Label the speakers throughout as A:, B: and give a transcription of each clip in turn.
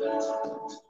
A: Yeah.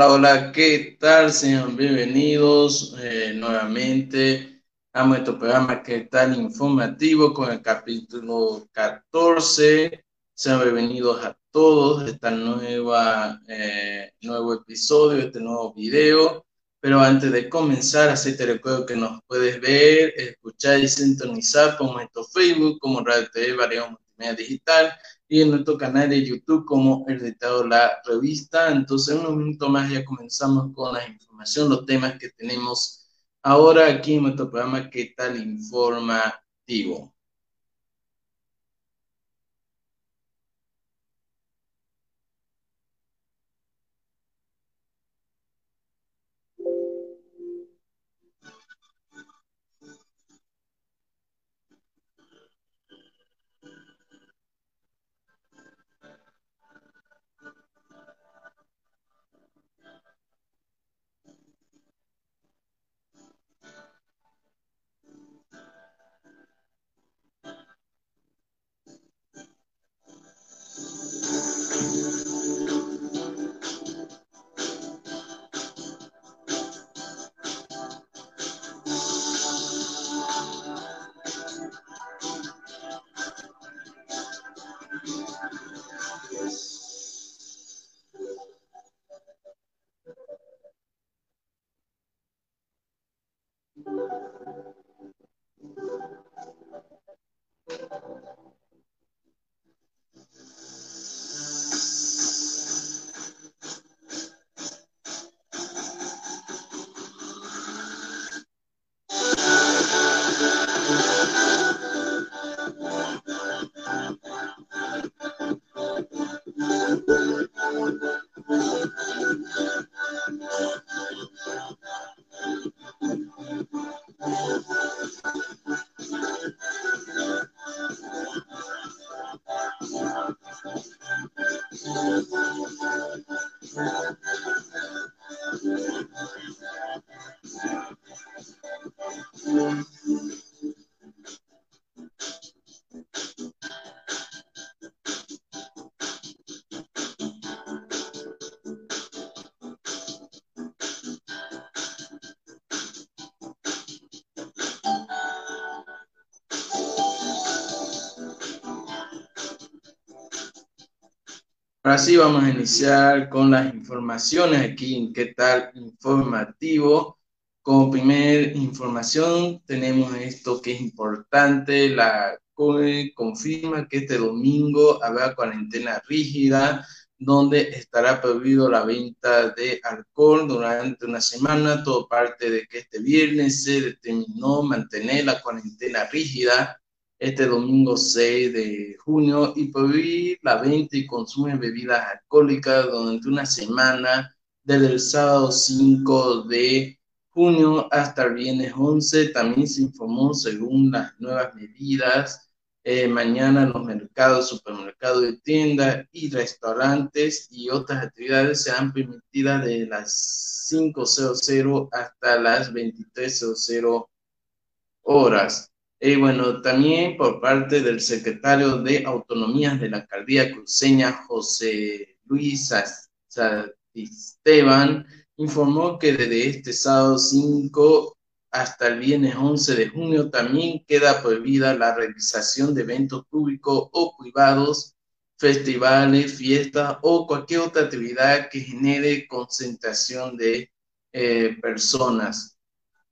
A: Hola, hola, ¿qué tal? Sean bienvenidos eh, nuevamente a nuestro programa ¿Qué tal? Informativo con el capítulo 14. Sean bienvenidos a todos a este eh, nuevo episodio, este nuevo video. Pero antes de comenzar, así te recuerdo que nos puedes ver, escuchar y sintonizar por nuestro Facebook como Radio TV Variedad Multimedia Digital y en nuestro canal de YouTube como El Dictado La Revista. Entonces, en un momento más ya comenzamos con la información, los temas que tenemos ahora aquí en nuestro programa ¿Qué tal informativo? Jesus. Ahora sí, vamos a iniciar con las informaciones aquí en ¿Qué tal informativo? Como primer información tenemos esto que es importante, la COE confirma que este domingo habrá cuarentena rígida, donde estará prohibido la venta de alcohol durante una semana, todo parte de que este viernes se determinó mantener la cuarentena rígida este domingo 6 de junio y prohibir la venta y consumo de bebidas alcohólicas durante una semana desde el sábado 5 de junio hasta el viernes 11. También se informó según las nuevas medidas. Eh, mañana los mercados, supermercados tiendas y restaurantes y otras actividades serán permitidas de las 5.00 hasta las 23.00 horas. Y bueno, también por parte del secretario de Autonomías de la Alcaldía Cruceña, José Luis Esteban, informó que desde este sábado 5 hasta el viernes 11 de junio también queda prohibida la realización de eventos públicos o privados, festivales, fiestas o cualquier otra actividad que genere concentración de eh, personas.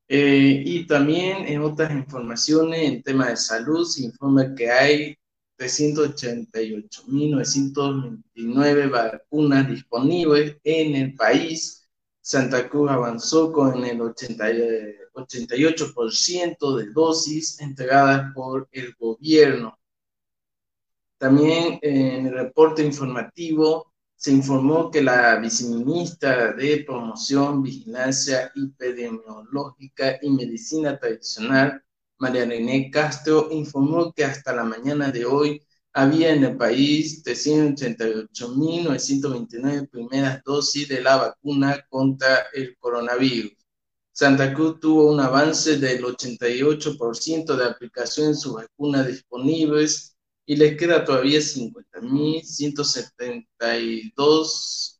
A: Eh, y también en otras informaciones, en tema de salud, se informa que hay 388.929 vacunas disponibles en el país. Santa Cruz avanzó con el 88% de dosis entregadas por el gobierno. También en el reporte informativo se informó que la viceministra de Promoción, Vigilancia Epidemiológica y Medicina Tradicional, María René Castro, informó que hasta la mañana de hoy había en el país 388.929 primeras dosis de la vacuna contra el coronavirus. Santa Cruz tuvo un avance del 88% de aplicación en sus vacunas disponibles y les queda todavía 50.172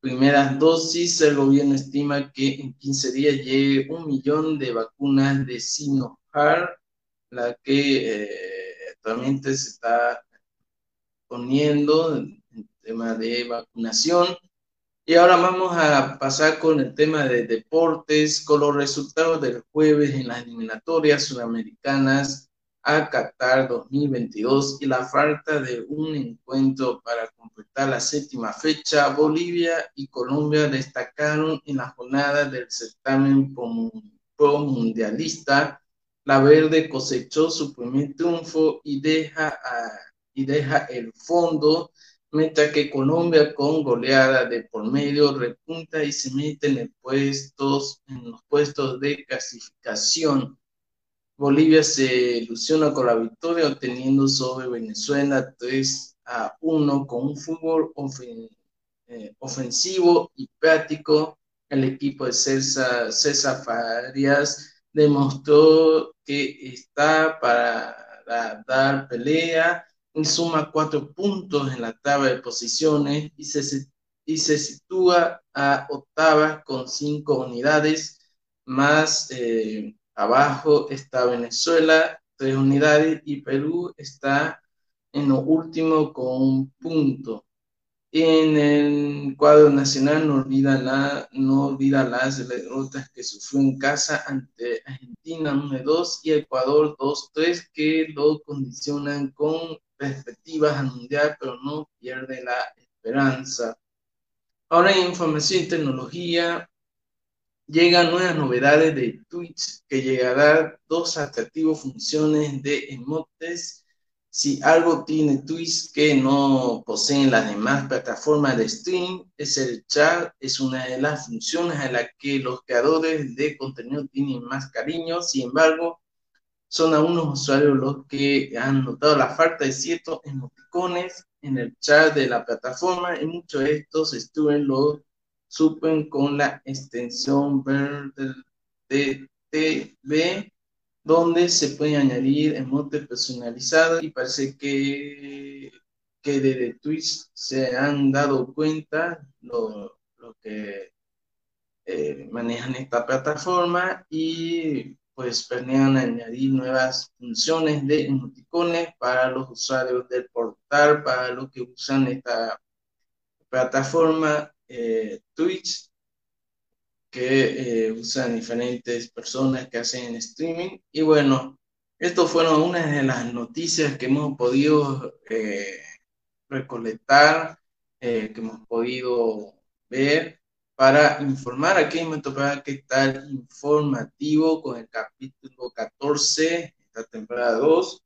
A: primeras dosis. El gobierno estima que en 15 días llegue un millón de vacunas de Sinopharm, la que eh, actualmente se está poniendo en tema de vacunación. Y ahora vamos a pasar con el tema de deportes, con los resultados del jueves en las eliminatorias sudamericanas a Qatar 2022 y la falta de un encuentro para completar la séptima fecha, Bolivia y Colombia destacaron en la jornada del certamen pro mundialista. La Verde cosechó su primer triunfo y deja, y deja el fondo, mientras que Colombia con goleada de por medio repunta y se mete en, puestos, en los puestos de clasificación Bolivia se ilusiona con la victoria obteniendo sobre Venezuela 3 a 1 con un fútbol eh, ofensivo y práctico. El equipo de César, César Farias demostró que está para dar pelea y suma cuatro puntos en la tabla de posiciones y se, sitúa a octava con cinco unidades más eh, Abajo está Venezuela, tres unidades, y Perú está en lo último con un punto. En el cuadro nacional no olvida, la, no olvida las derrotas que sufrió en casa ante Argentina 1-2 y Ecuador 2-3 que lo condicionan con perspectivas al mundial, pero no pierde la esperanza. Ahora en información y tecnología, llegan nuevas novedades de Twitch que llegará dos atractivos funciones de emotes. Si algo tiene Twitch que no poseen las demás plataformas de stream, es el chat, es una de las funciones a las que los creadores de contenido tienen más cariño. Sin embargo, son algunos usuarios los que han notado la falta de ciertos emoticones en el chat de la plataforma y muchos de estos estuvieron los supen con la extensión verde de TV, donde se puede añadir emotes personalizados y parece que, que desde Twitch se han dado cuenta lo, lo que eh, manejan esta plataforma y pues planean añadir nuevas funciones de emoticones para los usuarios del portal, para los que usan esta plataforma eh, que eh, usan diferentes personas que hacen streaming. Y bueno, esto fueron una de las noticias que hemos podido eh, recolectar, que hemos podido ver para informar aquí en para que está informativo con el capítulo 14, esta temporada 2,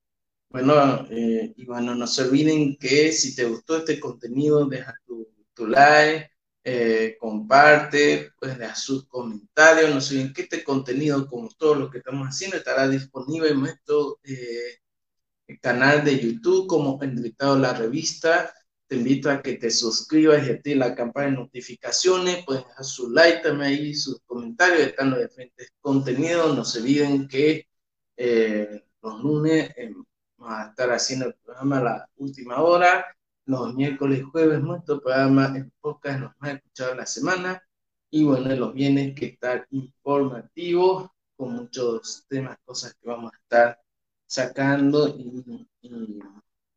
A: Bueno, eh, y bueno, no se olviden que si te gustó este contenido, deja tu, tu like, eh, comparte, pues deja sus comentarios, no se olviden que este contenido, como todo lo que estamos haciendo, estará disponible en nuestro eh, canal de YouTube como Enriquetado la Revista. Te invito a que te suscribas y actives la campana de notificaciones, pueden dejar su like también ahí, sus comentarios, están los diferentes contenidos, no se olviden que los lunes Vamos a estar haciendo el programa a la última hora. Los miércoles y jueves nuestro programa en podcast nos va a escuchar la semana. Y bueno, los bienes que estar informativos con muchos temas, cosas que vamos a estar sacando y,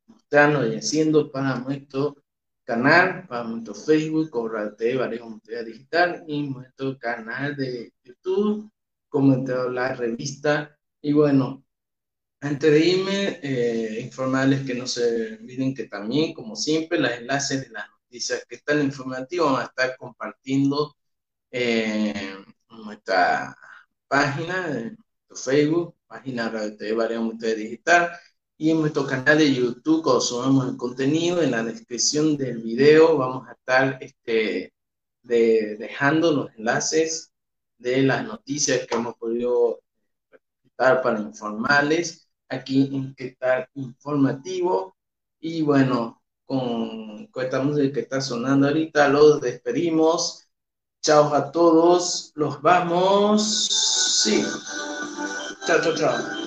A: mostrando y haciendo para nuestro canal, para nuestro Facebook, Corral TV, Varejo Digital y nuestro canal de YouTube, como la revista. Y bueno, antes de irme, eh, informarles que no se olviden que también, como siempre, los enlaces de las noticias que están informativas van a estar compartiendo en nuestra página, en Facebook, página de TV Variedad Digital, y en nuestro canal de YouTube, cuando subamos el contenido, en la descripción del video vamos a estar este, dejando los enlaces de las noticias que hemos podido para informarles aquí en qué tal informativo. Y bueno, con, con esta música que está sonando ahorita, los despedimos. Chao a todos, los vamos. Sí. Chao, chao, chao.